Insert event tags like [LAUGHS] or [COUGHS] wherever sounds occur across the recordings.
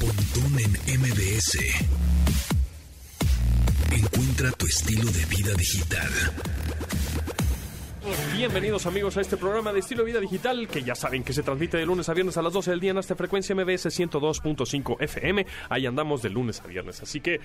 Pontón en MBS. Encuentra tu estilo de vida digital. Bienvenidos amigos a este programa de estilo de vida digital que ya saben que se transmite de lunes a viernes a las 12 del día en esta frecuencia MBS 102.5 FM. Ahí andamos de lunes a viernes. Así que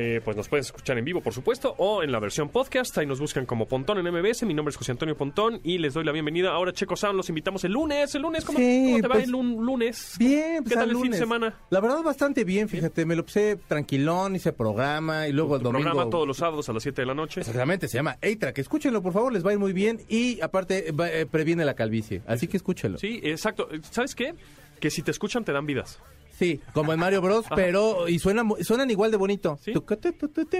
eh, pues nos pueden escuchar en vivo, por supuesto, o en la versión podcast. Ahí nos buscan como Pontón en MBS. Mi nombre es José Antonio Pontón y les doy la bienvenida. Ahora, Checo Sound, los invitamos el lunes. El lunes, ¿cómo, Sí, cómo te va pues, el lun- lunes? Bien, pues ¿Qué tal al el fin de semana? La verdad, bastante bien, fíjate. Me lo puse tranquilón, hice programa y luego el domingo. programa todos los sábados a las 7 de la noche. Exactamente, se llama A-Track. Escúchenlo, por favor, les va a ir muy bien. Y aparte, va- eh, previene la calvicie. Así que escúchenlo. Sí, exacto. ¿Sabes qué? Que si te escuchan te dan vidas. Sí, como en Mario Bros, [LAUGHS] pero y suenan, mu- suenan igual de bonito. Sí.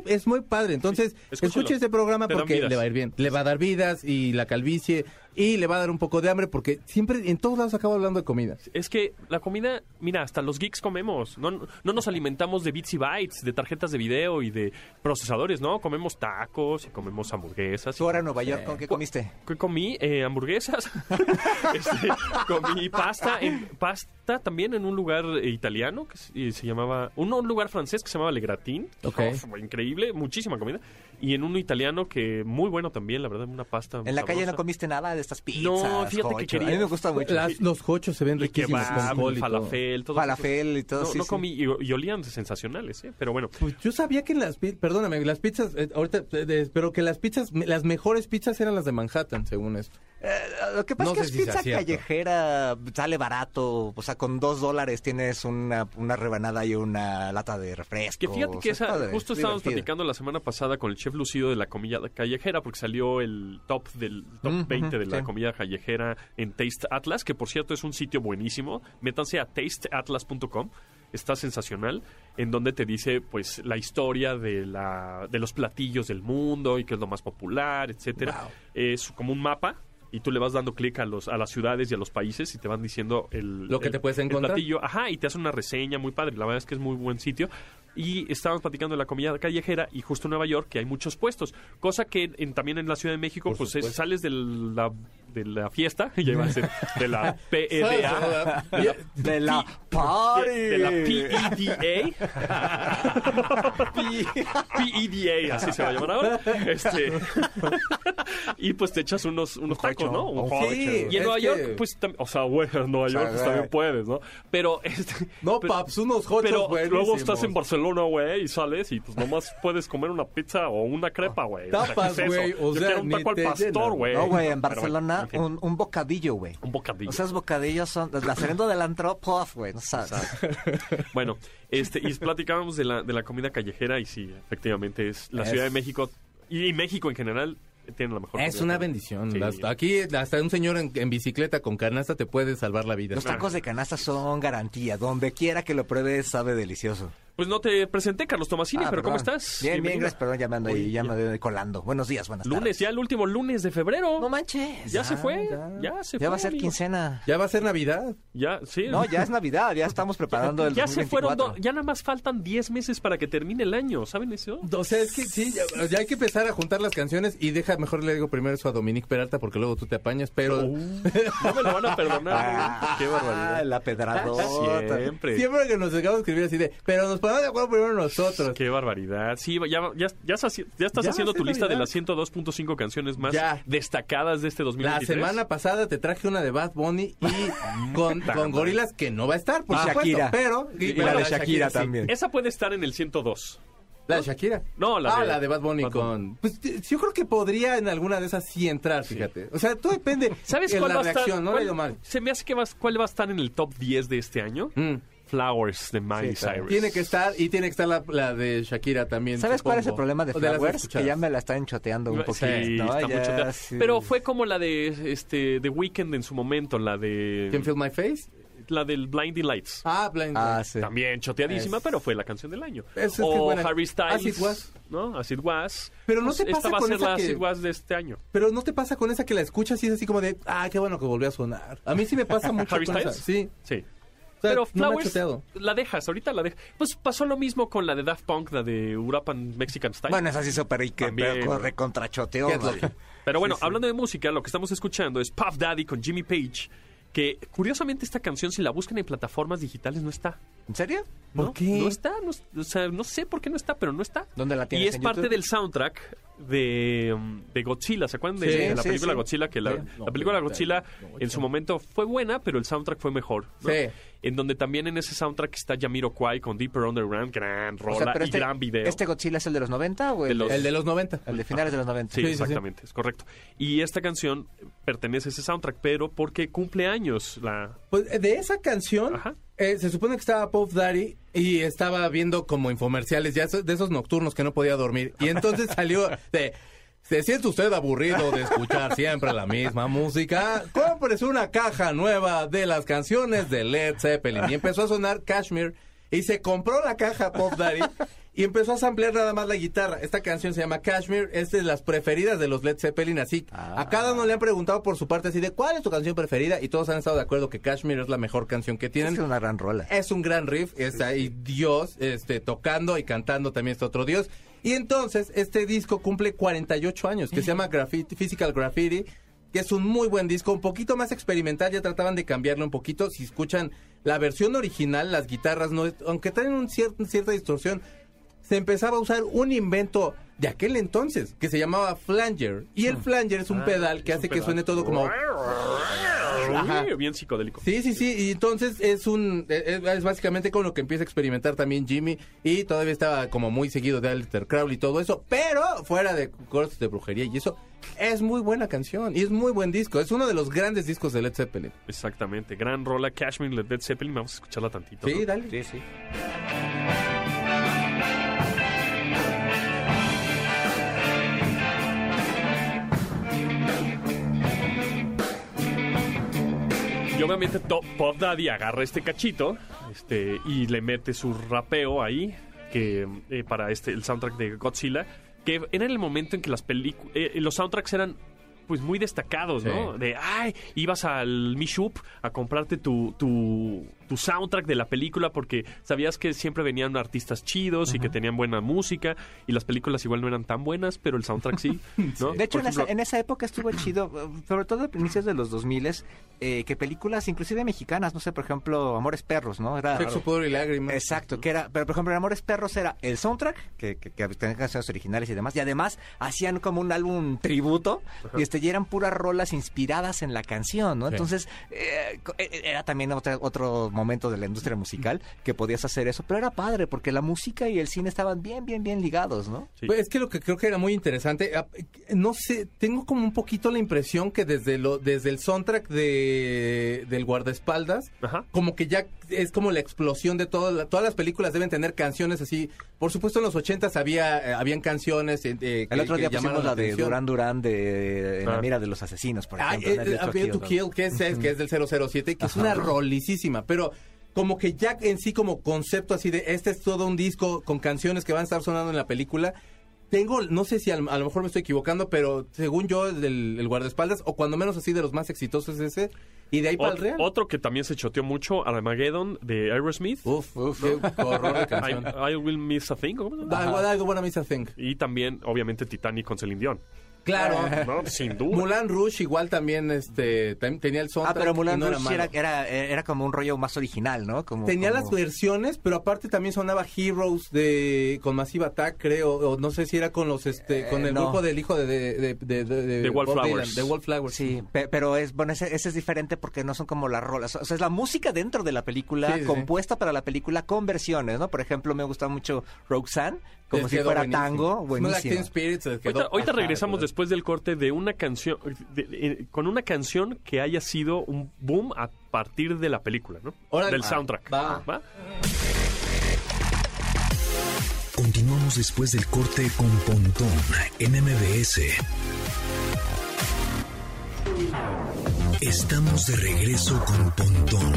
Es muy padre. Entonces, escúchelo. escuche este programa porque le va a ir bien. Le va a dar vidas y la calvicie y le va a dar un poco de hambre porque siempre en todos lados acabo hablando de comida. Es que la comida, mira, hasta los geeks comemos. No, no nos alimentamos de bits y bytes, de tarjetas de video y de procesadores, ¿no? Comemos tacos y comemos hamburguesas. Tú ahora en Nueva York, ¿con qué comiste? ¿Qué comí? Eh, hamburguesas. [LAUGHS] Este, comí pasta, en, pasta también en un lugar italiano que se, se llamaba, un, un lugar francés que se llamaba Le Gratin. Ok. Uf, increíble, muchísima comida. Y en uno italiano que muy bueno también, la verdad, una pasta. En la calle no comiste nada de estas pizzas. No, fíjate que quería- A mí me gusta mucho. Las- los cochos se ven El riquísimos kebab, con y falafel, todo Falafel y todo, No, sí, no sí. comí y, y olían sensacionales, ¿eh? Pero bueno, Pues yo sabía que las pizzas, perdóname, las pizzas, eh, ahorita, eh, de- pero que las pizzas, me- las mejores pizzas eran las de Manhattan, según esto. Eh, lo que pasa No es que es si pizza callejera, sale barato. O sea, con dos dólares tienes una, una rebanada y una lata de refresco. que fíjate O que sea, esa, padre, justo es estábamos platicando la semana pasada con el chef Lucido de la comida callejera, porque salió el top del top Mm, 20 de la sí. comida callejera en Taste Atlas, que por cierto es un sitio buenísimo. Métanse a tasteatlas.com. Está sensacional, en donde te dice pues la historia de la de los platillos del mundo y qué es lo más popular, etcétera. Wow. Es como un mapa y tú le vas dando clic a los a las ciudades y a los países y te van diciendo el Lo que el- te puedes el encontrar. platillo. Ajá, y te hace una reseña muy padre. La verdad es que es muy buen sitio. Y estábamos platicando de la comida callejera y justo en Nueva York que hay muchos puestos. Cosa que en- también en la Ciudad de México, Por pues es- sales de la, de la fiesta, [LAUGHS] ya iba a ser, de la [LAUGHS] PEDA. de la- De la party. de, la PEDA. [LAUGHS] PEDA, así se va a llamar ahora. Este, y pues te echas unos, unos tacos. ¿no? Un. Sí, y en Nueva que- York, pues, o sea, güey, en Nueva York pues, también puedes, ¿no? Pero, este, No, pero- paps, unos hochos pero luego estás en Barcelona, güey, y sales y pues nomás [LAUGHS] puedes comer una pizza o una crepa, güey. O sea, ¿qué Tapas, es eso? güey, o Yo sea, quiero un ni taco al pastor, güey. No, güey, en Pero Barcelona en fin, un, un bocadillo, güey. un bocadillo. Esos bocadillos son la saliendo del antro, puff, güey, no sabes. Bueno, este, y platicábamos de la, de la comida callejera y sí, efectivamente es la Es- Ciudad de México y México en general tiene la mejor Es comida. una bendición. Sí. Hasta aquí, hasta un señor en, en bicicleta con canasta te puede salvar la vida. Los tacos de canasta son garantía. Donde quiera que lo pruebes, sabe delicioso. Pues no te presenté, Carlos Tomasini, Ah, pero ¿cómo estás? Bien, bien, gracias. Perdón, ya me ando ahí, Oye, ya me voy colando. Buenos días, buenas Lunes, tardes. ya el último lunes de febrero. No manches. ya, se fue, ya. ya, se fue. Ya va a ser amigo. quincena. ¿Ya va a ser Navidad? Ya, sí. No, ya es Navidad, ya estamos [LAUGHS] preparando el ya se fueron, 2024. ya nada más faltan 10 meses para que termine el año, ¿saben eso? O sea, es que sí, ya, ya hay que empezar a juntar las canciones y deja, mejor le digo primero eso a Dominique Peralta porque luego tú te apañas, pero Uh, no me lo van a perdonar. [LAUGHS] Qué Ah, barbaridad. la pedradota. Siempre. siempre que nos llegamos a escribir así de, pero nos ponemos de acuerdo primero nosotros. Qué barbaridad. Sí, ya, ya, ya, estás haci- ya estás Ya haciendo tu lista de las 102.5 canciones más Ya. destacadas de este La 2023. semana pasada te traje una de Bad Bunny y [LAUGHS] con, con gorilas que no va a estar, por Ah, supuesto, Shakira. pero... Y pero la de Shakira sí. también. Esa puede estar en el 102. ¿La de Shakira? No, la ah, de- la de Bad Bunny Bad con... Pues yo creo que podría en alguna de esas sí entrar, fíjate. O sea, todo depende [LAUGHS] ¿Sabes en cuál la va a estar? reacción, no le cuál- ha ido mal. Se me hace que va, cuál va a estar en el top 10 de este año. Mm. Flowers de Miley Sí. Cyrus. Tiene que estar, y tiene que estar la, la de Shakira también. ¿Sabes cuál es el problema de Flowers? escuchadas. que ya me la están choteando un Sí, poquito. ¿no? está Ya, mucho te- sí. Pero fue como la de este The Weeknd en su momento, la de ¿Can Feel My Face? la del Blinding Lights. Ah, Blind Ah, sí. También choteadísima, Es- pero fue la canción del año. Es- es o buena. Harry Styles. As It Was. ¿No? As It Was. Pero no Pues te Esta pasa va a con ser esa la As que- It Was de este año. Pero no te pasa con esa que la escuchas y es así como de, ah, qué bueno que volvió a sonar. A mí sí me pasa [LAUGHS] mucho ¿Harry con esa. Styles? Sí. Sí. O sea, Pero no Flowers la dejas, ahorita la dejas. Pues pasó lo mismo con la de Daft Punk, la de Urapan Mexican Style. Bueno, es así súper y que También, pero recontrachoteó. ¿Qué es Pero bueno, Sí, sí. hablando de música, lo que estamos escuchando es Puff Daddy con Jimmy Page, que curiosamente esta canción, si la buscan en plataformas digitales, no está. ¿En serio? ¿Por ¿no? qué? No está, no, o sea, no sé por qué no está, pero no está. ¿Dónde la Y tienes? es ¿En parte YouTube? del soundtrack de, um, de Godzilla. ¿Se acuerdan de, Sí, de la sí, película sí. Godzilla? Que la, Sí. la película Godzilla en su momento fue buena, pero el soundtrack fue mejor. ¿no? En donde también en ese soundtrack está Yamiro Kwai con Deeper Underground, gran O rola sea, pero y este, gran video. ¿Este Godzilla es el de los 90 o el De los- El de los 90. el de finales de los 90? Sí, Sí, sí, sí. exactamente, es correcto. Y esta canción pertenece a ese soundtrack, pero porque cumple años la... Pues de esa canción, Ajá. eh, se supone que estaba Puff Daddy y estaba viendo como infomerciales, ya de esos nocturnos que no podía dormir. Y entonces [LAUGHS] salió de... ¿Se siente usted aburrido de escuchar siempre la misma música? Cómprese una caja nueva de las canciones de Led Zeppelin. Y empezó a sonar Kashmir y se compró la caja Pop Daddy y empezó a samplear nada más la guitarra. Esta canción se llama Kashmir, es de las preferidas de los Led Zeppelin, así. A cada uno le han preguntado por su parte así de ¿cuál es tu canción preferida? Y todos han estado de acuerdo que Kashmir es la mejor canción que tienen. es una gran rola. Es un gran riff, está ahí Dios este, tocando y cantando también está otro Dios. Y entonces este disco cumple 48 años, que se llama Graffiti, Physical Graffiti, que es un muy buen disco, un poquito más experimental, ya trataban de cambiarlo un poquito. Si escuchan la versión original, las guitarras, no, aunque traen un cier- cierta distorsión, se empezaba a usar un invento de aquel entonces que se llamaba flanger. Y el flanger es un Ah, pedal que hace que suene todo como... [LAUGHS] Ajá. Bien psicodélico. Sí, sí, sí, y entonces es un es, es básicamente con lo que empieza a experimentar también Jimmy y todavía estaba como muy seguido de Alistair Crowley y todo eso, pero fuera de cortes de brujería y eso es muy buena canción y es muy buen disco, es uno de los grandes discos de Led Zeppelin. Exactamente, gran rola, Cashmere, Led Led Zeppelin, vamos a escucharla tantito. Sí, ¿no? dale. Sí, sí. Y obviamente Top Pop Daddy agarra este cachito este, y le mete su rapeo ahí que eh, para este el soundtrack de Godzilla, que era el momento en que las películas, los soundtracks eran pues muy destacados, ¿no? De, ay, ibas al Mishup a comprarte tu, tu, tu soundtrack de la película porque sabías que siempre venían artistas chidos y que tenían buena música y las películas igual no eran tan buenas, pero el soundtrack sí, [LAUGHS] ¿no? De hecho, en, esa, ejemplo, en esa época estuvo chido, sobre todo a inicios de los 2000 eh, que películas, inclusive mexicanas, no sé, por ejemplo, Amores Perros, ¿no? Era, Sexo, pudor y lágrimas. Exacto, que era, pero por ejemplo, en Amores Perros era el soundtrack, que, que, que tenía canciones originales y demás, y además hacían como un álbum tributo, y, este, y eran puras rolas inspiradas en la canción, ¿no? Sí. Entonces, eh, eh, era también otro, otro momento de la industria musical que podías hacer eso, pero era padre, porque la música y el cine estaban bien, bien, bien ligados, ¿no? Sí. Pues es que lo que creo que era muy interesante, ah, no sé, tengo como un poquito la impresión que desde lo desde el soundtrack de del guardaespaldas, Ajá. como que ya es como la explosión de todas la- todas las películas deben tener canciones así. Por supuesto en los ochentas había eh, habían canciones eh, eh, que- El otro día pusimos la de. Durán Durán de en Ah. la mira de los asesinos, por Ah, ejemplo. eh, Nadie eh, to Kill, que es, es- que es del 007, que es una rolicísima, pero como que ya en sí como concepto así de este es todo un disco con canciones que van a estar sonando en la película. Tengo, no sé si a, a lo mejor me estoy equivocando, pero según yo, el, del- el guardaespaldas, o cuando menos así de los más exitosos es ese, y de ahí para el real. otro que también se choteó mucho, Armageddon de Aerosmith. Uf, uf, qué horror de [LAUGHS] I, canción. I Will Miss a Thing. I wanna miss a thing. Y también, obviamente, Titanic con Celine Dion. Claro. No, [LAUGHS] sin duda. Mulan Rouge igual también este tam- tenía el Ah, soundtrack pero y Mulan malo. era, era, era como un rollo más original, ¿no? Como, Tenía como- las versiones, pero aparte también sonaba Heroes de con Massive Attack, creo, o no sé si era con los este con el no. grupo del hijo de de de de, Wallflowers. Dylan, de Wallflowers. Sí, pe- pero es bueno, ese, ese es diferente porque no son como las rolas. O sea, es la música dentro de la película, Sí, sí, sí. compuesta para la película con versiones, ¿no? Por ejemplo, me gusta mucho Roxanne, como Les si fuera buenísimo. tango, buenísimo. Spirits, Ahorita, ahorita regresamos después del corte de una canción, de- eh, con una canción que haya sido un boom a partir de la película, ¿no? Órale. Del soundtrack. va. Continuamos después del corte con Pontón en MBS. Estamos de regreso con Pontón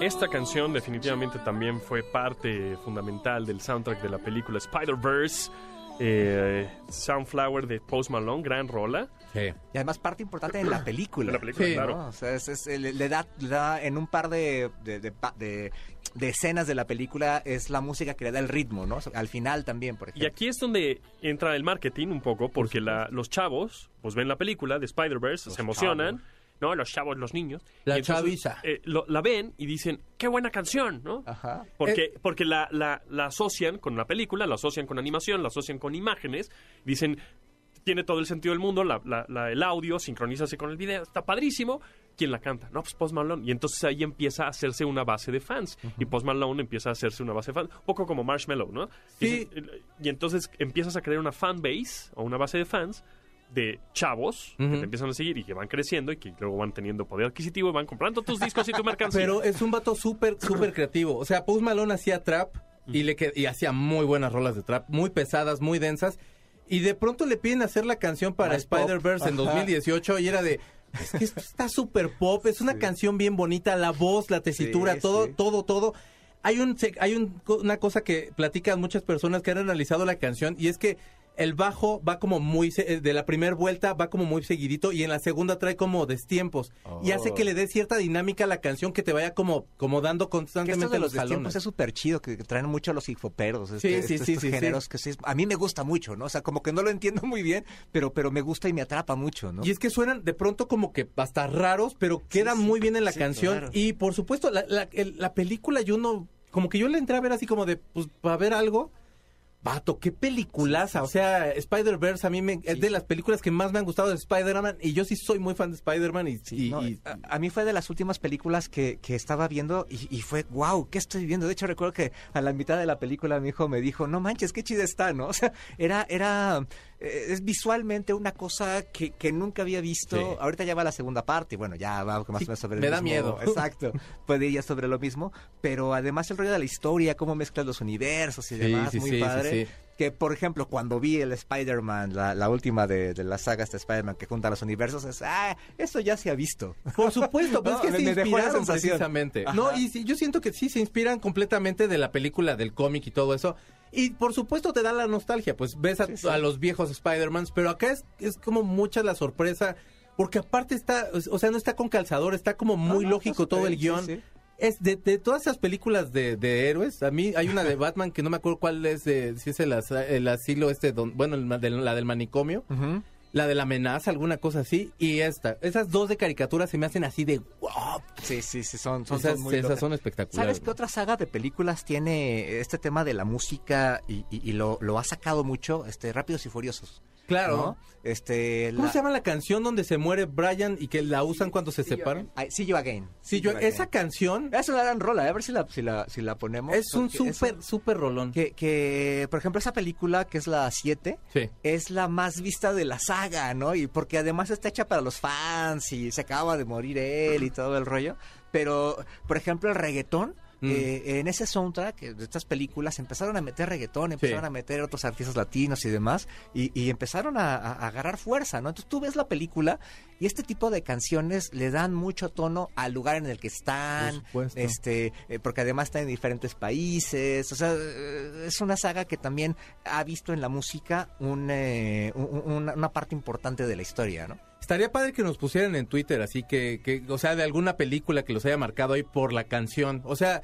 Esta canción definitivamente también fue parte fundamental del soundtrack de la película Spider-Verse. Eh, Soundflower de Post Malone, gran rola. Sí. Y además parte importante en la película. De la película, Sí. claro. ¿no? O sea, es- es- le, da, le da en un par de, de, de de- de escenas de la película, es la música que le da el ritmo, ¿no? Al final también, por Y ejemplo. aquí es donde entra el marketing un poco, porque la- los chavos pues ven la película de Spider-Verse, se emocionan ¿no? Los chavos, los niños. La entonces, chaviza. eh, lo- la ven y dicen, qué buena canción, ¿no? Ajá. Porque, Eh, porque la, la, la asocian con la película, la asocian con animación, la asocian con imágenes. Dicen, tiene todo el sentido del mundo, la, la- la- el audio, sincronízase con el video, está padrísimo. ¿Quién la canta? No, pues Post Malone. Y entonces ahí empieza a hacerse una base de fans. Y Post Malone empieza a hacerse una base de fans. Un poco como Marshmallow, ¿no? Sí. Y, y entonces empiezas a crear una fan base o una base de fans de chavos que te empiezan a seguir y que van creciendo y que luego van teniendo poder adquisitivo y van comprando tus discos y tu mercancía. Pero es un vato súper, súper creativo. O sea, Post Malone hacía trap y, le y hacía muy buenas rolas de trap, muy pesadas, muy densas. Y de pronto le piden hacer la canción para. Spider-Verse en Ajá. 2018 y era de... Es que esto está súper pop, es una canción bien bonita, la voz, la tesitura, Sí, todo, sí. todo, todo. Hay, un, se- hay un- una cosa que platican muchas personas que han analizado la canción y es que el bajo va como muy, eh, de la primera vuelta va como muy seguidito y en la segunda trae como destiempos y hace Oh. que le dé cierta dinámica a la canción que te vaya como, como dando Que constantemente esto de los los tiempos salones. es súper chido, que, que traen mucho los hifoperos, este, Sí, sí, este- sí, estos sí, sí. géneros que sí, a mí me gusta mucho, ¿no? O sea, como que no lo entiendo muy bien, pero, pero me gusta y me atrapa mucho, ¿no? Y es que suenan de pronto como que hasta raros, pero quedan muy bien en la canción. claro. Y por supuesto, la, la, el- la película yo no... Como que yo le entré a ver así como de, pues, para ver algo. Vato, qué peliculaza. O sea, Spider-Verse a mí me, es de las películas que más me han gustado de Spider-Man. Y yo sí soy muy fan de Spider-Man. Y, y- No, y- a, a mí fue de las últimas películas que, que estaba viendo y, y fue, wow, ¿qué estoy viendo? De hecho, recuerdo que a la mitad de la película mi hijo me dijo, no manches, qué chida está, ¿no? [LAUGHS] O sea, era, era, es visualmente una cosa que, que nunca había visto. Sí. Ahorita ya va la segunda parte y bueno, ya va más Sí, o menos sobre el me da mismo- miedo. [LAUGHS] Exacto, puede ir ya sobre lo mismo, pero además el rollo de la historia, cómo mezclas los universos y Sí, demás, sí, muy sí, sí, padre. sí. Que, por ejemplo, cuando vi el Spider-Man, la, la última de, de la saga de Spider-Man que junta los universos, es, ah, eso ya se ha visto. Por supuesto, [LAUGHS] pues No, es que me- se me dejó inspiraron sensación. precisamente. Ajá. No, y sí, yo siento que sí se inspiran completamente de la película, del cómic y todo eso. Y por supuesto te da la nostalgia, pues ves a, Sí, sí. a los viejos Spider-Mans, pero acá es, es como mucha la sorpresa, porque aparte está, o sea, no está con calzador, está como muy no, lógico todo el guion. sí. Es de, de todas esas películas de, de héroes, a mí hay una de [LAUGHS] Batman que no me acuerdo cuál es, de, si es el, as- el asilo este, don- bueno, el del- la del manicomio. Ujú. La de la amenaza, alguna cosa así. Y esta. Esas dos de caricaturas se me hacen así de wow. Sí, sí, sí, son, son, Esas, son muy esas son espectaculares. ¿Sabes qué otra saga de películas tiene este tema de la música y, y- y lo, lo ha sacado mucho? Este, Rápidos y Furiosos. Claro. ¿no? Este, ¿Cómo la- se llama la canción donde se muere Brian y que la usan cuando se separan? Ay, See You Again. Sí, yo, You esa Again. canción Es una gran rola, a ver si la, si la, si la ponemos. es un súper, súper rolón. Que, que, por ejemplo, esa película, que es la 7, Sí. es la más vista de la saga, ¿no? Y porque además está hecha para los fans y se acaba de morir él y todo el rollo. Pero, por ejemplo, el reggaetón, Mm. eh, en ese soundtrack eh, de estas películas empezaron a meter reggaetón, empezaron Sí. a meter otros artistas latinos y demás, y, y empezaron a, a- agarrar fuerza, ¿no? Entonces tú ves la película y este tipo de canciones le dan mucho tono al lugar en el que están, Por este, eh, porque además está en diferentes países, o sea, eh, es una saga que también ha visto en la música un, un- un- una, una parte importante de la historia, ¿no? Estaría padre que nos pusieran en Twitter, así que, que, o sea, de alguna película que los haya marcado ahí por la canción. O sea,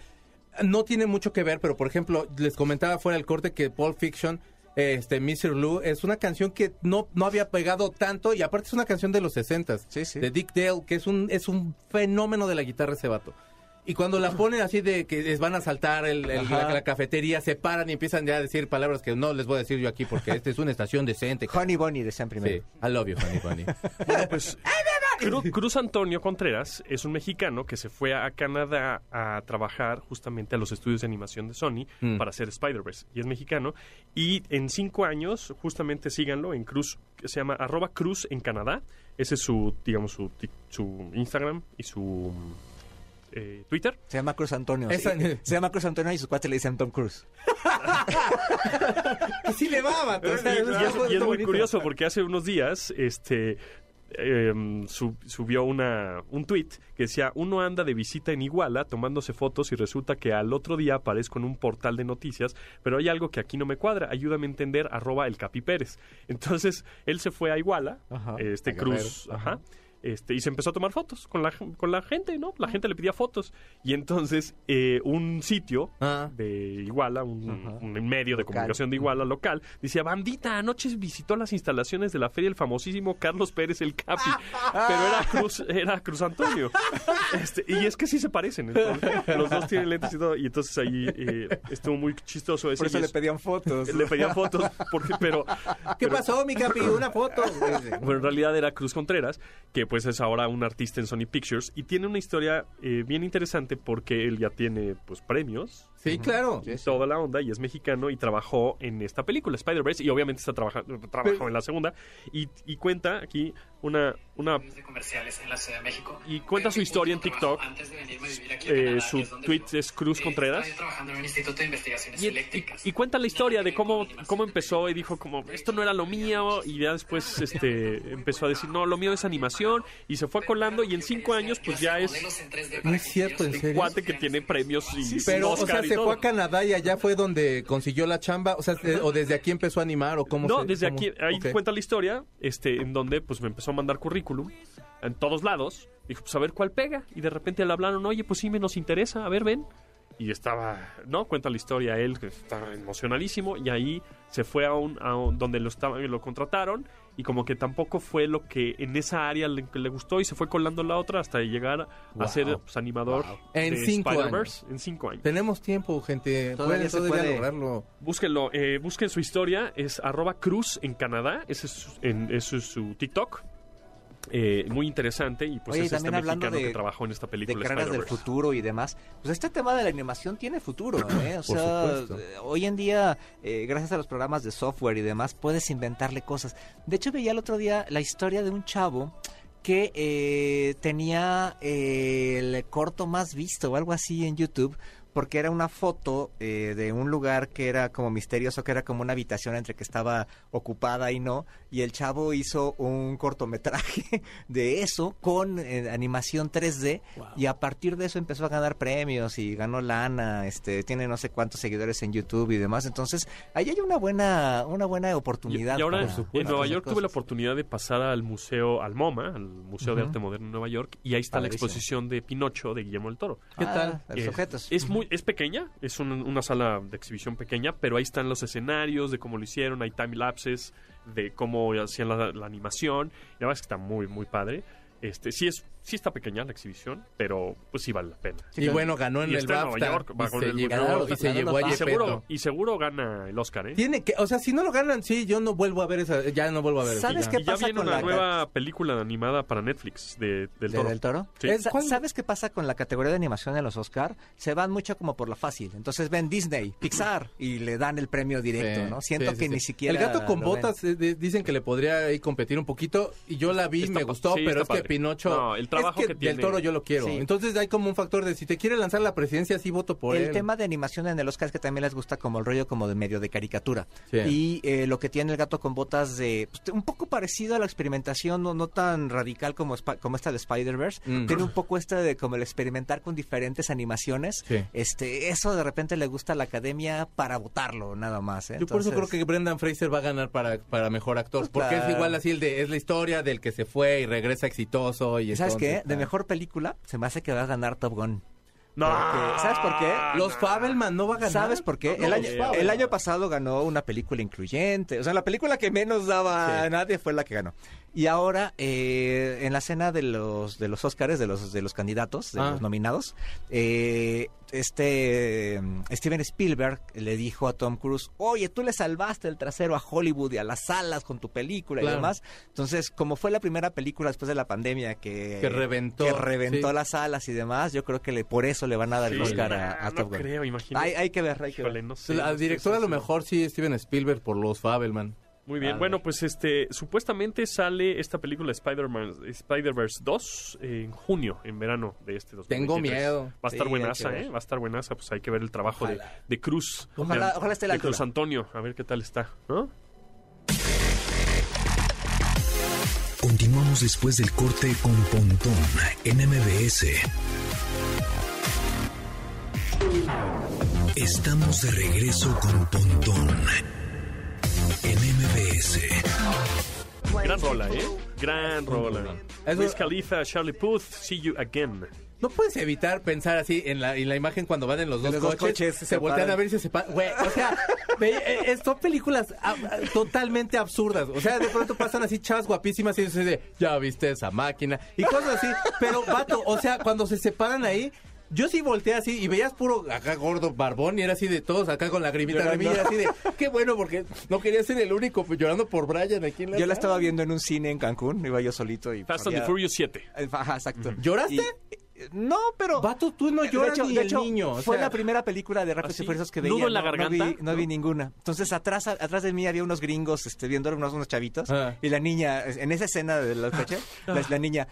no tiene mucho que ver, pero por ejemplo, les comentaba fuera del corte que Pulp Fiction, este, Mr. Lou, es una canción que no, no había pegado tanto y aparte es una canción de los 60 Sí, sí. de Dick Dale, que es un, es un fenómeno de la guitarra ese vato. Y cuando la ponen así de que les van a saltar el- la, la cafetería, se paran y empiezan ya a decir palabras que no les voy a decir yo aquí porque esta es una estación decente. Honey Bunny decían Sí, primero. I love you, honey bunny. [LAUGHS] Bueno, pues Cru- Cruz Antonio Contreras es un mexicano que se fue a Canadá a trabajar justamente a los estudios de animación de Sony Mm. para hacer Spider-Verse. Y es mexicano. Y en cinco años, justamente síganlo en Cruz, que se llama arroba Cruz en Canadá. Ese es su, digamos, su, su Instagram y su eh, Twitter. Se llama Cruz Antonio. Esa-. Se llama Cruz Antonio y sus cuates le dicen Tom Cruise. [LAUGHS] sí le va, vato. o sea, y, es- y es, está y es muy bonito. curioso porque hace unos días este em, sub- subió una, un tweet que decía uno anda de visita en Iguala tomándose fotos y resulta que al otro día aparezco en un portal de noticias pero hay algo que aquí no me cuadra ayúdame a entender arroba el Capi Pérez entonces él se fue a Iguala Ajá, este a Cruz ajá, Este, y se empezó a tomar fotos con la, con la gente, ¿no? La gente le pedía fotos. Y entonces eh, un sitio Ah. de Iguala, un, un medio de Local. comunicación de Iguala local, decía, bandita, anoche visitó las instalaciones de la feria el famosísimo Carlos Pérez el Capi, [LAUGHS] pero era Cruz, era Cruz Antonio. Este, y es que sí se parecen, entonces, los dos tienen lentes y todo, y entonces ahí eh, estuvo muy chistoso ese. Por eso le es- pedían fotos. le pedían fotos, porque, pero... ¿Qué pero- pasó, mi capi? Una foto. [LAUGHS] bueno, en realidad era Cruz Contreras, que pues es ahora un artista en Sony Pictures y tiene una historia eh, bien interesante porque él ya tiene pues premios Sí, claro. y toda la onda y es mexicano y trabajó en esta película Spider-Verse y obviamente está trabajando trabajó Pero- en la segunda y, y cuenta aquí una una de comerciales en la Ciudad de México. Y cuenta su historia en TikTok. Antes de venirme a vivir aquí Eh, Canadá, su tweet vivo, es Cruz eh, Contreras. trabajando en un instituto de investigaciones y, y- eléctricas. y cuenta la historia de cómo, cómo empezó y dijo como esto no era lo mío y ya después este empezó a decir no lo mío es animación y se fue colando y en cinco años pues ya es Modelos en 3D No es cierto, ¿en serio? cuate que tiene premios y Pero, o Oscar sea, y se fue a Canadá y allá fue donde consiguió la chamba. O sea, o desde aquí empezó a animar o cómo No, se- desde cómo? aquí, ahí Ok. cuenta la historia, este, en donde pues me empezó a mandar currículum en todos lados. Dijo, pues a ver cuál pega. Y de repente le hablaron, oye, pues sí me nos interesa, a ver, ven. Y estaba, ¿no? Cuenta la historia él, que estaba emocionalísimo. Y ahí se fue a un, a un- donde lo, estaba, lo contrataron. Y como que tampoco fue lo que en esa área le, le gustó. Y se fue colando la otra hasta llegar a ser pues, animador En de cinco Spider-Verse en cinco años. Tenemos tiempo, gente. Todavía Pueden se puede. lograrlo. Búsquenlo, eh, busquen su historia, es arroba cruz en Canadá, ese es, su- en, ese es su TikTok. Eh, muy interesante y pues Oye, y es este también hablando mexicano de- que trabajó en esta de película carreras del futuro y demás. Pues este tema de la animación tiene futuro, [CLEARS THROAT] ¿eh? O Por sea, supuesto. eh, hoy en día, eh, gracias a los programas de software y demás, puedes inventarle cosas. De hecho, veía el otro día la historia de un chavo que eh, tenía eh, el corto más visto o algo así en YouTube. Porque era una foto eh, de un lugar que era como misterioso, que era como una habitación entre que estaba ocupada y no. Y el chavo hizo un cortometraje [LAUGHS] de eso con eh, animación 3D. Y a partir de eso empezó a ganar premios y ganó lana. Este, tiene no sé cuántos seguidores en YouTube y demás. Entonces, ahí hay una buena, una buena oportunidad. y ahora para- en para Nueva York tuve la oportunidad de pasar al museo, al MoMA, al Museo de. Arte Moderno de Nueva York, y ahí está la exposición de Pinocho de Guillermo del Toro. ¿Qué Ah, tal? de los Eh, objetos. Es muy, es pequeña, es un- una sala de exhibición pequeña, pero ahí están los escenarios, de cómo lo hicieron, hay time lapses, de cómo hacían la, la animación, y la verdad es que está muy, muy padre. Este, sí es, sí está pequeña la exhibición, pero pues sí vale la pena. y bueno, ganó en Y el en Nueva BAFTA. York, va y con se el llevó, ganador, y se llevó a Y BAFTA. seguro, y seguro gana el Oscar, ¿eh? Tiene que, o sea, si no lo ganan, sí, yo no vuelvo a ver esa, ya no vuelvo a ver esa, ¿Sabes qué Y ya pasa viene con una la- nueva película animada para Netflix de, del ¿De Toro. del toro? ¿Sabes qué pasa con la categoría de animación en los Oscar? Se van mucho como por la fácil. Entonces ven Disney, Pixar y le dan el premio directo, Sí, ¿no? Siento sí, sí, que sí. ni siquiera. El gato con ven. botas eh, de- dicen que le podría ahí competir un poquito. Y yo la vi, Está me gustó, pero es que. Pinocho. No, el trabajo es que Del tiene- toro yo lo quiero. Sí. Entonces hay como un factor de si te quiere lanzar la presidencia, sí voto por el él. tema de animación en el Oscar es que también les gusta como el rollo como de medio de caricatura. Sí. Y eh, lo que tiene el gato con botas de pues, un poco parecido a la experimentación, no, no tan radical como, como esta de Spider-Verse. Mm. Tiene un poco este de como el experimentar con diferentes animaciones. Sí. Este, eso de repente le gusta a la academia para votarlo, nada más. ¿eh? Yo por eso creo que Brendan Fraser va a ganar para, para mejor actor. Pues porque es igual así el de, es la historia del que se fue y regresa exitoso. Y ¿Y ¿Sabes qué? De mejor película se me hace que va a ganar Top Gun. No. Porque- ¿Sabes por qué? Los Fabelman no va a ganar. ¿Sabes por qué? No, el, año, Fabelman. el año pasado ganó una película incluyente. O sea, la película que menos daba Sí. a nadie fue la que ganó. Y ahora, eh, en la cena de los de los Oscars, de los de los candidatos, de Ah. los nominados, eh, este mm, Steven Spielberg le dijo a Tom Cruise, oye, tú le salvaste el trasero a Hollywood y a las salas con tu película Claro. y demás. Entonces, como fue la primera película después de la pandemia que, Que reventó, que reventó sí. las salas y demás, yo creo que le, por eso le van a dar el Oscar a, a no Top Gun. creo, imagínate. Hay, hay que ver, hay que ver. Híjole, no sé, La no sé, directora a lo mejor sí Steven Spielberg por los Fabelman. Muy bien, bueno, pues este, supuestamente sale esta película Spider-Man, Spider-Verse 2 en junio, en verano de este 2023. Tengo miedo. Va a estar Sí, buenaza. ¿eh? Va a estar buenaza, pues hay que ver el trabajo de, de Cruz. Ojalá- de, ojalá esté la de Cruz. Antonio, a ver qué tal está, ¿no? Continuamos después del corte con Pontón en MBS. Estamos de regreso con Pontón en MBS. Gran rola, ¿eh? Gran rola. Eso- Wiz Khalifa, Charlie Puth, See You Again. No puedes evitar pensar así en la, en la imagen cuando van en los dos, los dos coches, coches, se, se voltean paran. a ver y se separan. Güey, o sea, [LAUGHS] ve, eh, eh, son películas ah, ah, totalmente absurdas. O sea, de pronto pasan así chavas guapísimas y dices de, ya viste esa máquina y cosas así. Pero, vato, o sea, cuando se separan ahí, yo sí volteé así y veías puro acá gordo barbón y era así de todos acá con lagrimita, lagrimilla, así de, [LAUGHS] qué bueno porque no quería ser el único pues, llorando por Brian aquí en la Yo la estaba viendo en un cine en Cancún, iba yo solito y... Fast and the Furious 7. Eh, Ajá, exacto. ¿Lloraste? Y- eh, no, pero... Vato, tú no De lloras hecho- ni de el hecho, niño. o fue sea. la primera película de Rápidos ¿Ah, y Furiosos que ¿Nudo veía. en la no, no garganta? vi, no vi ninguna. Entonces, atrás, atrás de mí había unos gringos este, viendo unos, unos chavitos. Ah. Y la niña, en esa escena de los coches, la, la niña...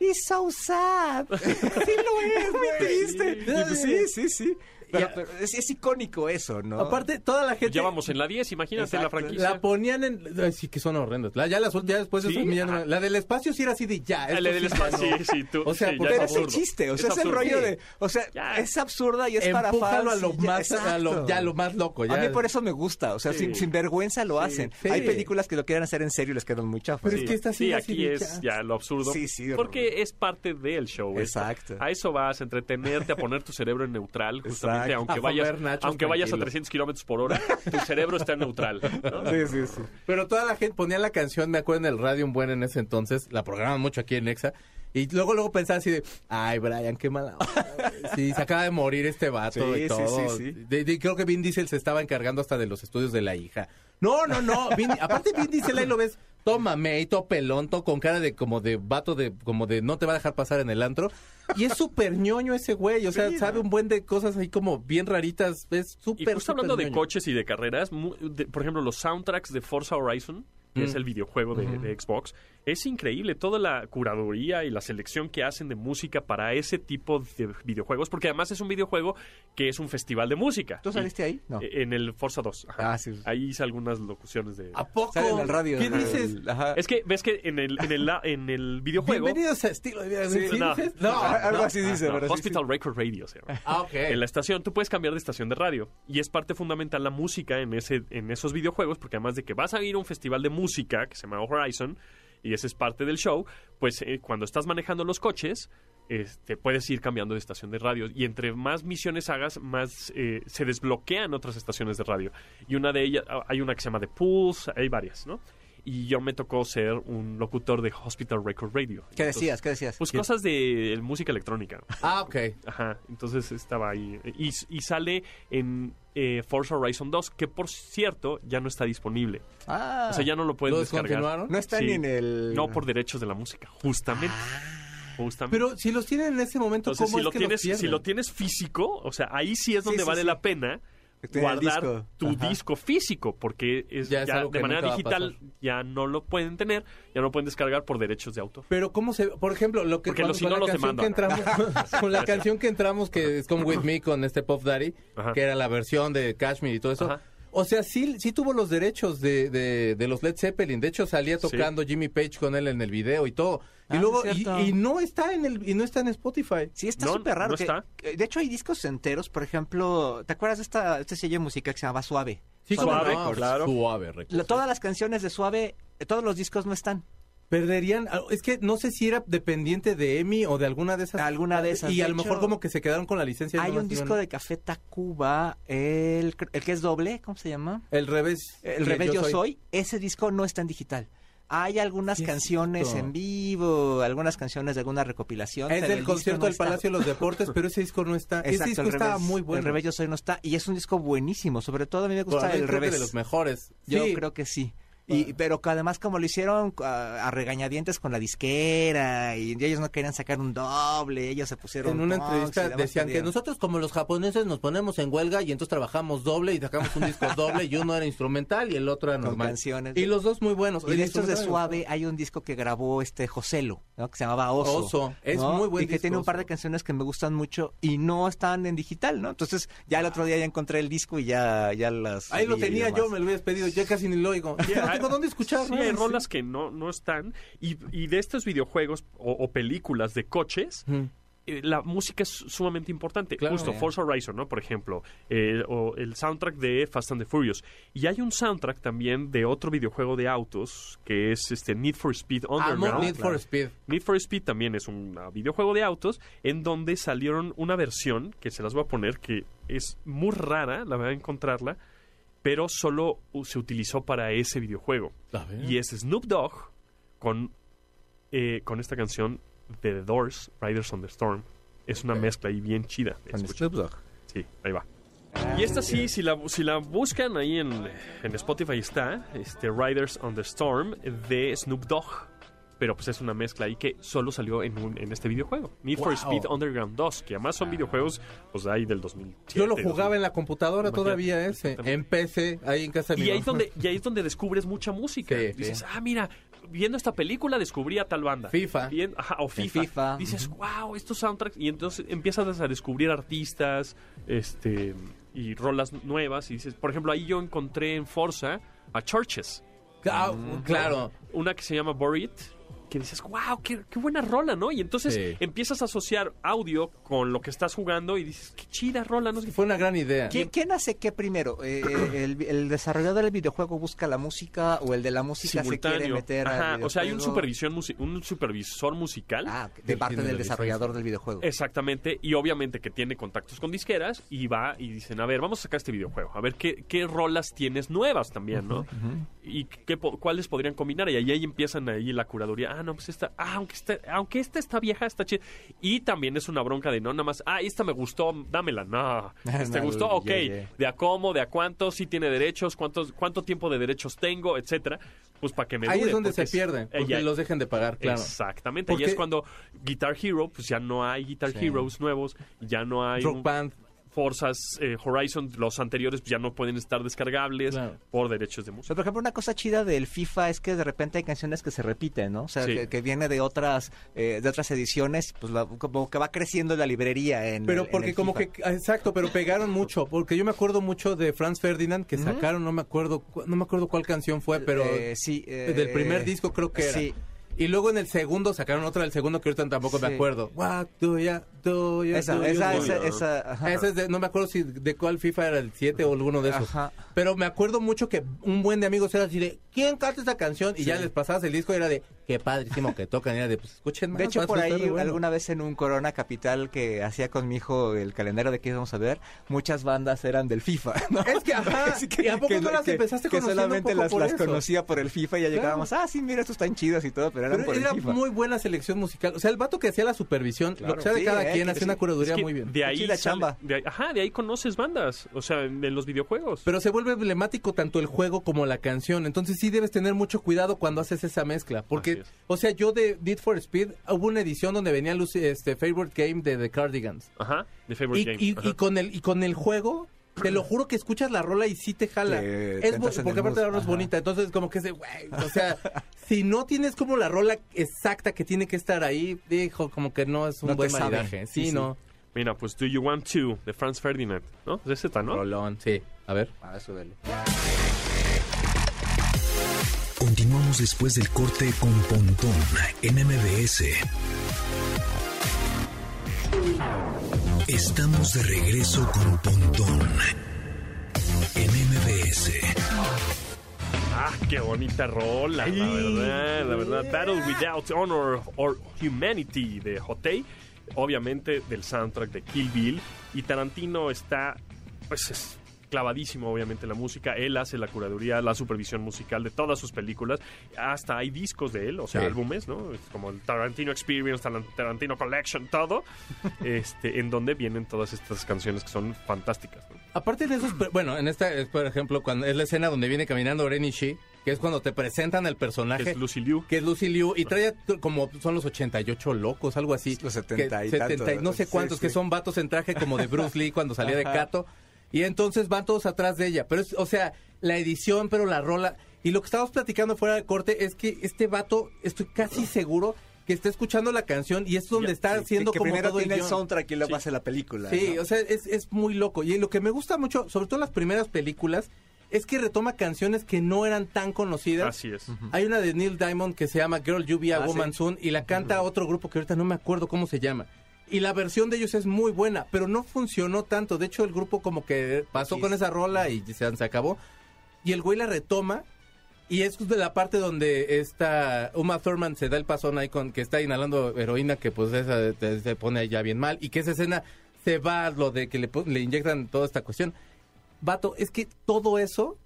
It's so sad. sí lo es, muy triste. Y pues sí, sí, sí. Pero, Ya. pero es, es icónico eso, ¿no? Aparte, toda la gente... Ya vamos en la 10, imagínate la Exacto. franquicia. La ponían en. ay, sí, que son horrendas. La, ya, las, ya después de Sí, eso, ya no- ah. La del espacio sí era así de ya. Ah, la del espacio, sí, sí, tú. O sea, sí, por- ya Pero es es el chiste, o sea, Es es, el rollo Sí. de... O sea, Ya. es absurda y es para Empújalo a fans lo y ya- más, a lo, ya lo más loco. Ya. A mí por eso me gusta, o sea, Sí. sin, sin vergüenza lo hacen. sí. Hay películas que lo quieren hacer en serio y les quedan muy chafas. Pero es que esta sí aquí es ya. ya lo absurdo. Sí, sí, Porque es parte del show. Exacto. A eso vas, a entretenerte, a poner tu cerebro en neutral, [LAUGHS] justamente, Exacto. aunque A vayas, comer nachos aunque vayas a tranquilo. 300 kilómetros por hora, tu cerebro está neutral. ¿no? Sí, sí, sí. Pero toda la gente ponía la canción, me acuerdo en el radio un buen en ese entonces, la programaban mucho aquí en Nexa. Y luego, luego pensaba así de, ay, Brian, qué mala onda, güey". Sí, se acaba de morir este vato Sí, y todo. sí, sí. De- de- creo que Vin Diesel se estaba encargando hasta de los estudios de la hija. No, no, no. Vin- aparte, Vin Diesel ahí lo ves, todo mamey, todo pelón, todo con cara de como de vato de, como de no te va a dejar pasar en el antro. Y es súper ñoño ese güey, o sea, sabe un buen de cosas ahí como bien raritas. Es Y súper, justo súper hablando de coches y de carreras, de- por ejemplo, los soundtracks de Forza Horizon, que es el videojuego de, de Xbox, es increíble toda la curaduría y la selección que hacen de música para ese tipo de videojuegos, porque además es un videojuego que es un festival de música. ¿Tú saliste Y- ahí? No. eh, En el Forza 2. ajá. Ah, sí. Ahí hice algunas locuciones de... ¿A poco? Sale en el radio. ¿Qué dices? Ajá. Es que ves que en el, en el, en el videojuego... Bienvenidos a estilo de vida. Sí, ¿Sí no. No, No, algo no. así dice, No, pero sí, Hospital Record Radio se llama. Ah, ok. En la estación tú puedes cambiar de estación de radio y es parte fundamental la música en ese en esos videojuegos porque además de que vas a ir a un festival de música que se llama Horizon y ese es parte del show, pues eh, cuando estás manejando los coches este, puedes ir cambiando de estación de radio y entre más misiones hagas más eh, se desbloquean otras estaciones de radio y una de ellas ah, hay una que se llama The Pulse, hay varias, ¿no? Y yo me tocó ser un locutor de Hospital Record Radio. ¿Qué Entonces, decías? ¿Qué decías? Pues cosas de música electrónica. Ah, ok. Ajá, entonces estaba ahí. Y, y sale en eh, Forza Horizon 2, que por cierto ya no está disponible. Ah, O sea, ya no lo pueden ¿Lo descargar. no está Sí. ni en el... No, por derechos de la música, justamente. justamente. Pero si los tienen en ese momento, Entonces, ¿cómo si es lo, que tienes, los si lo tienes físico, o sea, ahí sí es donde sí, vale sí. la pena guardar disco. tu Ajá. disco físico, porque es Ya ya, es algo de manera digital ya no lo pueden tener, ya no lo pueden descargar por derechos de autor. Pero cómo se, por ejemplo, lo que Porque cuando- los- si con no la los canción que entramos, [LAUGHS] [LAUGHS] con la canción que entramos que es con With Me con este Pop Daddy, Ajá. que era la versión de Kashmir y todo eso. Ajá. O sea, sí, sí tuvo los derechos de, de, de los Led Zeppelin. De hecho, salía Sí. tocando Jimmy Page con él en el video y todo. Y Ah, luego, es y, y no está en el, y no está en Spotify. Sí, está No, súper raro. no que- está. que- de hecho, hay discos enteros. Por ejemplo, ¿te acuerdas de esta, este sello musical que se llamaba Suave? Sí, Suave, cómo no, claro. Suave, recuerdo. Todas las canciones de Suave, todos los discos no están. Perderían, ah, es que no sé si era dependiente de EMI o de alguna de esas. Alguna de esas, Y de a lo mejor como que se quedaron con la licencia. Hay un disco de Café Tacuba, el, el que es doble, ¿cómo se llama? El revés. El revés yo soy. Ese disco no está en digital. Hay algunas canciones en vivo, algunas canciones de alguna recopilación. Es del concierto del está. Palacio de los Deportes, pero ese disco no está. ese disco el estaba revés, muy bueno. El revés yo soy no está y es un disco buenísimo, sobre todo a mí me gusta Probablemente el revés. de los mejores. Yo Sí. creo que sí. Y, pero que además como lo hicieron a, a regañadientes con la disquera y ellos no querían sacar un doble, ellos se pusieron En una entrevista decían que nosotros como los japoneses nos ponemos en huelga y entonces trabajamos doble y sacamos un disco doble y uno era instrumental y el otro era Con normal. canciones. Y los dos muy buenos. Y de estos de Suave hay un disco que grabó este Joselo, ¿no? que se llamaba Oso. Oso. Es ¿no? muy buen Y que disco, tiene un par de canciones que me gustan mucho y no están en digital, ¿no? Entonces ya el otro día ya encontré el disco y ya, ya las... Ahí lo tenía yo, me lo hubieras pedido, ya casi ni lo oigo. [LAUGHS] Que no tengo dónde escuchar. Sí, ¿no? hay rolas que no, no están. Y, y de estos videojuegos o, o películas de coches. Eh, la música es sumamente importante. Claro. Justo, Forza Horizon, ¿no? Por ejemplo, eh, o el soundtrack de Fast and the Furious. Y hay un soundtrack también de otro videojuego de autos que es este Need for Speed Amo Underground. Need for Speed. Need for Speed también es un ah, videojuego de autos en donde salieron una versión que se las voy a poner que es muy rara, la voy a encontrarla, pero solo se utilizó para ese videojuego. Y es Snoop Dogg con, eh, con esta canción de The Doors, Riders on the Storm. Es una mezcla ahí bien chida. Con. Snoop Dogg. Sí, ahí va. Y esta sí, si la, si la buscan ahí en, en Spotify está, este, Riders on the Storm de Snoop Dogg. Pero pues es una mezcla ahí que solo salió en, un- en este videojuego. Need for Wow. Speed Underground 2, que además son videojuegos pues ahí del 2007. Yo lo jugaba en la computadora Imagínate. todavía ese. En PC, ahí en casa de mi Y ahí, es mamá. donde, y ahí es donde descubres mucha música. Sí, Dices, sí. ah, mira, viendo esta película descubrí a tal banda. FIFA. Bien- ajá, o FIFA. FIFA. Dices, wow, estos soundtracks. Y entonces empiezas a descubrir artistas este y rolas nuevas. Y dices, por ejemplo, ahí yo encontré en Forza a Churches. Ah, claro. Una que se llama Buried. Que dices, wow, qué, qué buena rola, ¿no? Y entonces Sí. empiezas a asociar audio con lo que estás jugando y dices, qué chida rola, ¿no? Fue una gran idea. ¿Quién, quién hace qué primero? Eh, eh, el, el desarrollador del videojuego busca la música o el de la música se quiere simultáneo. meter al Ajá, o sea, hay un, supervisión musi- un supervisor musical. Ah, de parte del la desarrollador del videojuego. Exactamente, y obviamente que tiene contactos con disqueras y va y dicen, a ver, vamos a sacar este videojuego, a ver qué, qué rolas tienes nuevas también, ¿no? Y qué, cuáles podrían combinar, y ahí, ahí empiezan ahí la curaduría, ah, no, pues esta, ah, aunque, esta, aunque esta está vieja, está chida. Y también es una bronca de no, nada más, ah, esta me gustó, dámela, no, [LAUGHS] ¿te No, gustó? Ok, de a cómo, de a cuánto, si tiene derechos, cuántos, cuánto tiempo de derechos tengo, etcétera, pues para que me Ahí dure, es donde se pierde, eh, porque los dejen de pagar, claro. Exactamente, y es cuando Guitar Hero, pues ya no hay Guitar Sí. Heroes nuevos, ya no hay Rock un- Band. Forzas eh, Horizon, los anteriores pues, ya no pueden estar descargables Claro. por derechos de O sea, música. por ejemplo, una cosa chida del FIFA es que de repente hay canciones que se repiten, ¿no? O sea, Sí. que, que viene de otras eh, de otras ediciones, pues la- como que va creciendo la librería en Pero el- en porque el como FIFA. que, exacto, pero pegaron mucho, porque yo me acuerdo mucho de Franz Ferdinand que sacaron, no me acuerdo, cu- no me acuerdo cuál canción fue, pero Eh, sí, eh, del primer disco creo que era. Sí. Y luego en el segundo sacaron otra del segundo que ahorita tampoco me acuerdo. What do ya, do ya, Esa, do esa, you esa, esa, ajá. Es de- no me acuerdo si de cuál FIFA era el 7 o alguno de esos. Ajá. Pero me acuerdo mucho que un buen de amigos era así de, ¿quién canta esta canción? Y ya les pasabas el disco y era de, qué padrísimo que tocan. Y era de, pues escuchen más. De hecho, por ahí, estar re bueno". alguna vez en un Corona Capital que hacía con mi hijo el calendario de que íbamos a ver, muchas bandas eran del FIFA, [LAUGHS] ¿no? Es que, ajá, [LAUGHS] ¿y a poco no las empezaste que conociendo un solamente poco las, por las eso? conocía por el FIFA y ya Claro. llegábamos, ah, sí, mira, estos están chidos y todo, pero eran Pero por era el FIFA. muy buena selección musical. O sea, el vato que hacía la supervisión, lo que sea de Sí, cada eh, quien, que hacía sí. una curaduría Es que muy bien. De ahí sale- chamba. de ahí- ajá, de ahí conoces bandas, o sea, en, en los videojuegos. Pero se vuelve emblemático tanto el juego como la canción. Entonces sí debes tener mucho cuidado cuando haces esa mezcla. Porque, o sea, yo de Need for Speed hubo una edición donde venía Lucy, este Favorite Game de The Cardigans. Ajá, de Favorite Y, Game. y- ajá. y con el y con el juego, te lo juro que escuchas la rola y sí te jala. Te- es porque aparte la rola es bonita. Entonces como que es de, güey, o sea, [LAUGHS] si no tienes como la rola exacta que tiene que estar ahí, dijo, como que no es un No buen maridaje. Sí, Sí, sí. no. Mira, pues Do You Want To, de Franz Ferdinand, ¿no? Es esta, ¿no? Rolón, sí. A ver. A ver, súbele. Continuamos después del corte con Pontón en MBS. Estamos de regreso con Pontón en MBS. Ah, qué bonita rola, la verdad, la verdad. Battle Without Honor or Humanity de Hotei, obviamente del soundtrack de Kill Bill. Y Tarantino está, pues, es clavadísimo, obviamente, en la música. Él hace la curaduría, la supervisión musical de todas sus películas. Hasta hay discos de él, o sea, Sí. álbumes, ¿no? Como el Tarantino Experience, Taran- Tarantino Collection, todo. [LAUGHS] este, en donde vienen todas estas canciones que son fantásticas, ¿no? Aparte de esos, pero- bueno, en esta es, por ejemplo, cuando es la escena donde viene caminando Ren Shi, que es cuando te presentan el Que personaje, es Lucy Liu. que es Lucy Liu, y trae a- como son los 88 locos, algo así. Los 70 y Que- no sé cuántos, sí. que son vatos en traje como de Bruce Lee cuando salía de. Cato. Y entonces van todos atrás de ella. Pero, es, o sea, la edición, pero la rola. Y lo que estábamos platicando fuera de corte es que este vato, estoy casi seguro que está escuchando la canción y es donde Ya, está Sí, haciendo que como primero todo el tiene el guion. soundtrack y luego Sí. hace la película. Sí, ¿no? o sea, es, es muy loco. Y lo que me gusta mucho, sobre todo en las primeras películas, es que retoma canciones que no eran tan conocidas. Así es. Hay una de Neil Diamond que se llama Girl You Be a Ah, Woman sí. Soon y la canta otro grupo que ahorita no me acuerdo cómo se llama. Y la versión de ellos es muy buena, pero no funcionó tanto. De hecho, el grupo como que pasó con esa rola y se, acabó. Y el güey la retoma. Y es de la parte donde esta Uma Thurman se da el pasón ahí con que está inhalando heroína, que pues esa se pone ya bien mal. Y que esa escena se va lo de que le, le inyectan toda esta cuestión. Vato, es que todo eso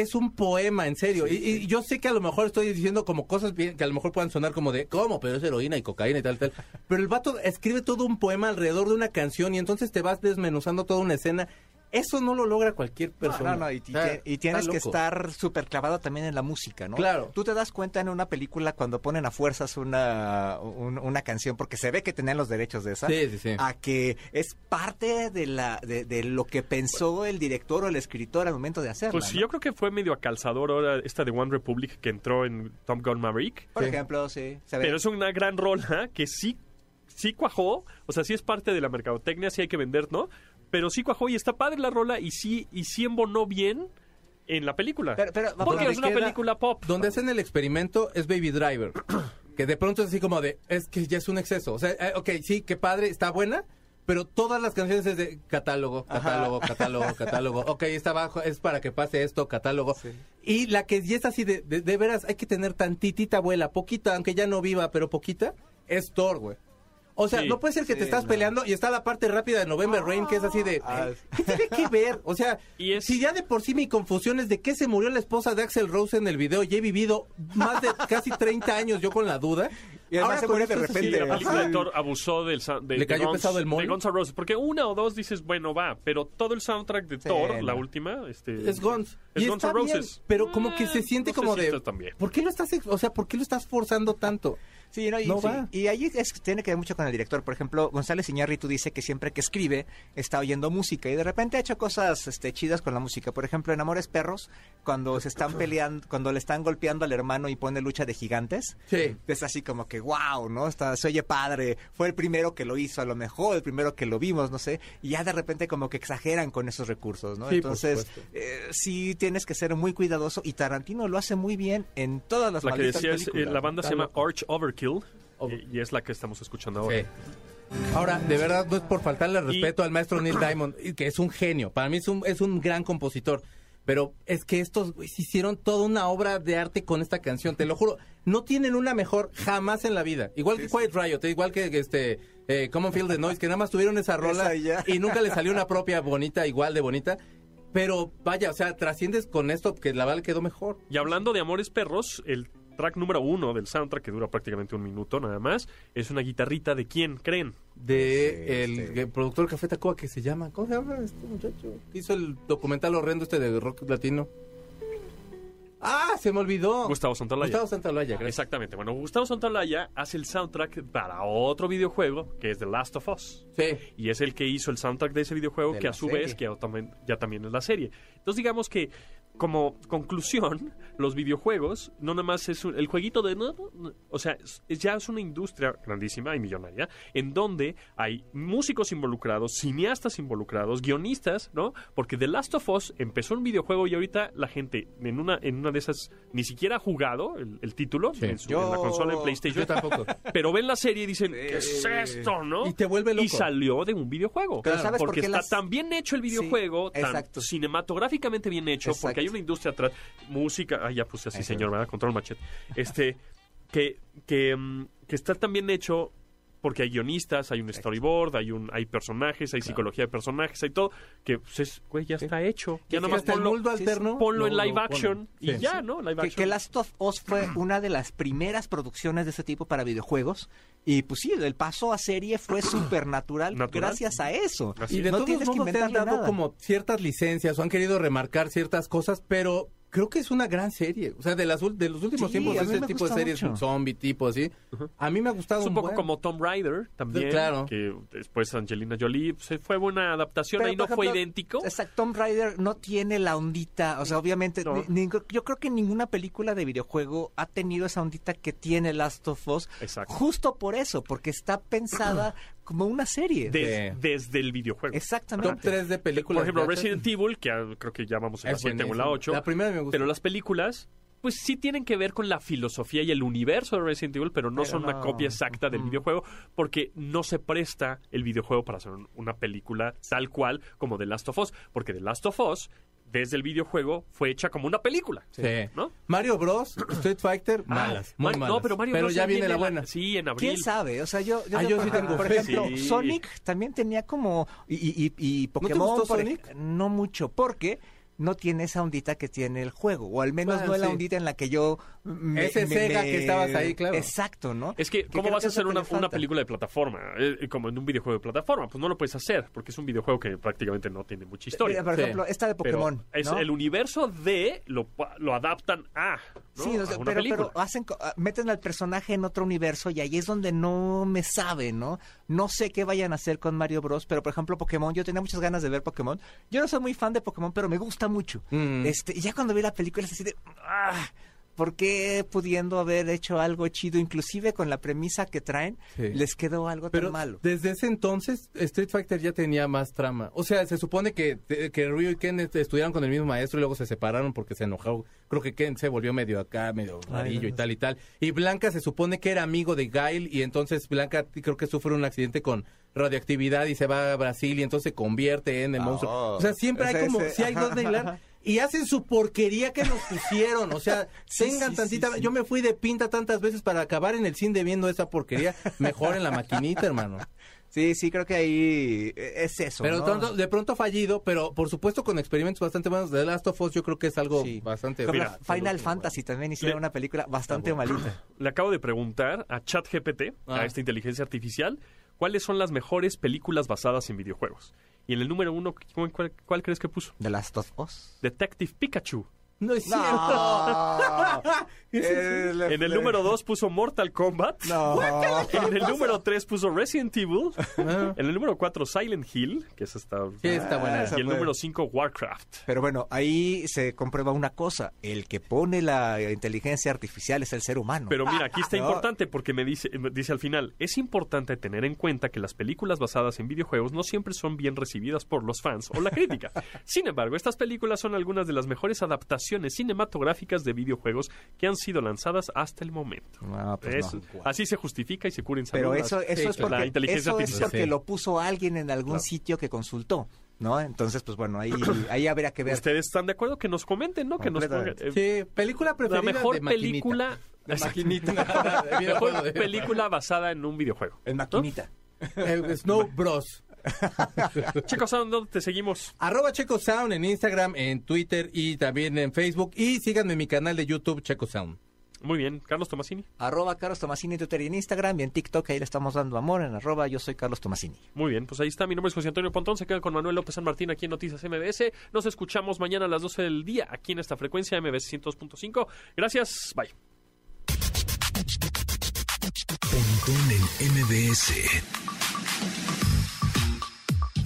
es un poema, en serio. y, y yo sé que a lo mejor estoy diciendo como cosas bien, que a lo mejor puedan sonar como de, ¿cómo? Pero es heroína y cocaína y tal, tal. Pero el vato escribe todo un poema alrededor de una canción y entonces te vas desmenuzando toda una escena. Eso no lo logra cualquier persona. No, no, y, tienes que estar súper clavado también en la música, ¿no? Claro. Tú te das cuenta en una película cuando ponen a fuerzas una, un- una canción, porque se ve que tenían los derechos de esa, Sí, sí, sí. a que es parte de, la, de, de lo que pensó el director o el escritor al momento de hacerla. Pues ¿no? yo creo que fue medio acalzador ahora esta de One Republic que entró en Top Gun Maverick. Por Sí. ejemplo, sí. se ve. Pero es una gran rola que sí, sí cuajó. O sea, sí es parte de la mercadotecnia, sí hay que vender, ¿no? Pero sí cuajó y está padre la rola y sí, y sí embonó bien en la película. Pero- pero- Porque donde es una queda- película pop. Donde hacen el experimento es Baby Driver. [COUGHS] Que de pronto es así como de, es que ya es un exceso. O sea, eh, ok, sí, qué padre, está buena, pero todas las canciones es de catálogo, catálogo, catálogo, catálogo. Ok, está abajo, es para que pase esto, catálogo. Y la que ya es así de, de, de veras, hay que tener tantitita abuela, poquita, aunque ya no viva, pero poquita, es Thor, güey. O sea, Sí. no puede ser que Sí, te estás no. peleando y está la parte rápida de November Rain, que es así de, Ah. ¿qué tiene que ver? O sea, [LAUGHS] Y es- si ya de por sí mi confusión es de qué se murió la esposa de Axel Rose en el video y he vivido más de casi 30 años yo con la duda. Y además se con muere de así Sí, repente. la película ajá. de Thor abusó del de, Le de cayó Guns- pesado el de. Guns N' Roses. Porque una o dos dices, bueno, va. Pero todo el soundtrack de Sí, Thor, no. la última, este, Es Guns. Es y Guns N' bien, Roses. pero como que se Eh, siente no como si de... bien. ¿Por qué lo estás, o sea, por qué lo estás forzando tanto? Sí, no, y, No sí, va. y ahí es- tiene que ver mucho con el director. Por ejemplo, González Iñárritu dice que siempre que escribe está oyendo música y de repente ha hecho cosas este, chidas con la música. Por ejemplo, en Amores Perros, cuando se están [LAUGHS] peleando, cuando le están golpeando al hermano y pone lucha de gigantes, Sí. es así como que wow, ¿no? Está, se oye padre. Fue el primero que lo hizo, a lo mejor el primero que lo vimos, no sé. Y ya de repente como que exageran con esos recursos, ¿no? Sí, Entonces, eh, sí tienes que ser muy cuidadoso y Tarantino lo hace muy bien en todas las La que malditas decía es, eh, la banda se llama loco. Arch Overkill. Over- eh, Y es la que estamos escuchando ahora. Sí. Ahora, de verdad, no es por faltarle respeto al maestro Neil [CLEARS THROAT] Diamond, que es un genio. Para mí es un, es un gran compositor. Pero es que estos güeyes hicieron toda una obra de arte con esta canción, te lo juro. No tienen una mejor jamás en la vida. Igual que Quiet Riot, igual que este eh, Common Field the Noise, que nada más tuvieron esa rola Esa y nunca le salió una propia bonita, igual de bonita. Pero vaya, o sea, trasciendes con esto que la bala quedó mejor. Y hablando de Amores Perros, el track número uno del soundtrack, que dura prácticamente un minuto nada más, es una guitarrita de quién, creen. de Sí, el este. el productor Café Tacuba que se llama, ¿cómo se llama este muchacho? Hizo el documental horrendo este de rock latino. Ah, se me olvidó. Gustavo Santaolalla. Gustavo Santaolalla, gracias. Exactamente. Bueno, Gustavo Santaolalla hace el soundtrack para otro videojuego que es The Last of Us. Sí. Y es el que hizo el soundtrack de ese videojuego De que a su serie. vez que ya también es la serie. Entonces digamos que como conclusión, [LAUGHS] los videojuegos no nada más es un- el jueguito de... no, no, O sea, es- es- ya es una industria grandísima y millonaria en donde hay músicos involucrados, cineastas involucrados, guionistas, ¿no? Porque The Last of Us empezó un videojuego y ahorita la gente en una, en una de esas ni siquiera ha jugado el, el título Sí. en, su- Yo- en la consola en Yo PlayStation. tampoco. Pero ven la serie y dicen, ¿qué es esto, no? Y te vuelve loco. Y salió de un videojuego. Pero ¿sabes por porque qué está las- tan bien hecho el videojuego, Sí, tan cinematográficamente bien hecho, Exacto. porque hay una industria atrás, música, ay, ya puse así, Eso. señor, ¿verdad? Control machete. Este, que, que, mm, que está tan bien hecho porque hay guionistas, hay un storyboard, hay un hay personajes, hay psicología de personajes, hay todo, que pues es, güey, ya está hecho. Ya Sí, nada más hasta el ponlo, sí, alterno. ponlo en lo- live action y Sí. ya, ¿no? Live Que, action. que Last of Us fue [CLEARS THROAT] una de las primeras producciones de ese tipo para videojuegos. Y pues sí, el paso a serie fue [CLEARS THROAT] súper natural gracias a eso. Así Y de no todos tienes que modos te han dado nada. como ciertas licencias o han querido remarcar ciertas cosas, pero creo que es una gran serie. O sea, de, las, de los últimos Sí, tiempos, ese tipo de series, mucho. zombie tipo así, a mí me ha gustado Es un poco buen. como Tomb Raider también, Sí, claro. que después Angelina Jolie se fue buena adaptación, Pero, ahí no fue idéntico. Exacto, Tomb Raider no tiene la ondita, o sea, obviamente, No. ni- ni- yo creo que ninguna película de videojuego ha tenido esa ondita que tiene Last of Us, Exacto. justo por eso, porque está pensada [CLEARS THROAT] como una serie. Des- desde el videojuego. Exactamente. Top 3 de películas. Por ejemplo. Resident Evil, que creo que ya vamos en la Es 7 o la buenísimo. 8. La primera me gusta. Pero las películas pues sí tienen que ver con la filosofía y el universo de Resident Evil, pero no Pero son una copia exacta del videojuego porque no se presta el videojuego para hacer un- una película tal cual como The Last of Us, porque The Last of Us desde el videojuego fue hecha como una película, Sí. ¿no? Mario Bros, [CLEARS THROAT] Street Fighter, malas, Ah, muy Mar- malas. No, pero Mario Bros. ya viene la la- buena. Sí, en abril. ¿Quién sabe? O sea, yo, Ah, yo, sí tengo por fe. ejemplo, Sí. Sonic también tenía como... Y, y, y- Pokémon... gustó por ej- Sonic? No mucho, porque no tiene esa ondita que tiene el juego, o al menos Bueno, no es la ondita en la que yo... me- Ese me- Sega me- que estabas ahí, claro. Exacto, ¿no? Es que, ¿cómo vas a hacer una, una película de plataforma? Eh, como en un videojuego de plataforma. Pues no lo puedes hacer, porque es un videojuego que prácticamente no tiene mucha historia. Mira, por Sí. ejemplo, esta de Pokémon, es el universo de lo, lo adaptan a, ¿no? Sí, o a sea, una pero, película. pero hacen, co- ah, meten al personaje en otro universo y ahí es donde no me sabe, ¿no? No sé qué vayan a hacer con Mario Bros, pero por ejemplo Pokémon, yo tenía muchas ganas de ver Pokémon. Yo no soy muy fan de Pokémon, pero me gusta mucho. Mm. Este, y ya cuando vi la película es así de, ah, ¿por qué pudiendo haber hecho algo chido, inclusive con la premisa que traen, Sí. les quedó algo Pero tan malo? desde ese entonces Street Fighter ya tenía más trama. O sea, se supone que, que Ryu y Ken estudiaron con el mismo maestro y luego se separaron porque se enojó. Creo que Ken se volvió medio acá, medio rarillo y tal y tal. Y Blanca se supone que era amigo de Gail y entonces Blanca creo que sufre un accidente con radioactividad y se va a Brasil y entonces se convierte en el Ah, monstruo. O sea, siempre hay como, si hay dos de hilar, y hacen su porquería que nos pusieron. O sea, [LAUGHS] Sí, tengan sí, tantita. sí, sí. Yo me fui de pinta tantas veces para acabar en el cine viendo esa porquería. Mejor en la maquinita, hermano. Sí, sí, creo que ahí eh, es eso, Pero ¿no? tanto- de pronto fallido, pero por supuesto con experimentos bastante buenos. The Last of Us yo creo que es algo Sí. bastante... Mira, Final Fantasy también hicieron Le- una película bastante malita. [CLEARS THROAT] Le acabo de preguntar a ChatGPT, Ah. a esta inteligencia artificial, cuáles son las mejores películas basadas en videojuegos. Y en el número uno, ¿cuál, crees que puso? The Last of Us. Detective Pikachu. No es cierto. No. [LAUGHS] Eh, En el número dos puso Mortal Kombat. No. En el número 3 puso Resident Evil. Ah. En el número 4 Silent Hill, que esa está... Sí, está buena. esa Y el número 5 Warcraft. Pero bueno, ahí se comprueba una cosa. El que pone la inteligencia artificial es el ser humano. Pero mira, aquí está No. importante porque me dice, me dice al final, es importante tener en cuenta que las películas basadas en videojuegos no siempre son bien recibidas por los fans o la crítica. [LAUGHS] Sin embargo, estas películas son algunas de las mejores adaptaciones cinematográficas de videojuegos que han sido lanzadas hasta el momento. No, pues Es- no. Así se justifica y se cura en salud Pero eso, eso Sí, es porque, La inteligencia eso es artificial. porque Sí. lo puso alguien en algún Claro. sitio que consultó, ¿no? Entonces, pues bueno, ahí, [CLEARS THROAT] ahí habría que ver. ¿Ustedes están de acuerdo? Que nos comenten, ¿no? Que nos pongan, eh, Sí, película la preferida mejor de maquinita. película... De maquinita. [LAUGHS] Mejor película basada en un videojuego. En maquinita. Eh, Snow [LAUGHS] Bros. [LAUGHS] Chicos, ¿a dónde te seguimos? Arroba Checo Sound en Instagram, en Twitter y también en Facebook. Y síganme en mi canal de YouTube, Checo Sound. Muy bien, Carlos Tomasini. Arroba Carlos Tomasini en Twitter y en Instagram y en TikTok, ahí le estamos dando amor en arroba yo soy Carlos Tomasini. Muy bien, pues ahí está. Mi nombre es José Antonio Pontón. Se quedan con Manuel López San Martín aquí en Noticias MBS. Nos escuchamos mañana a las 12 del día aquí en esta frecuencia MBS 102.5. Gracias. Bye. Pontón en MBS.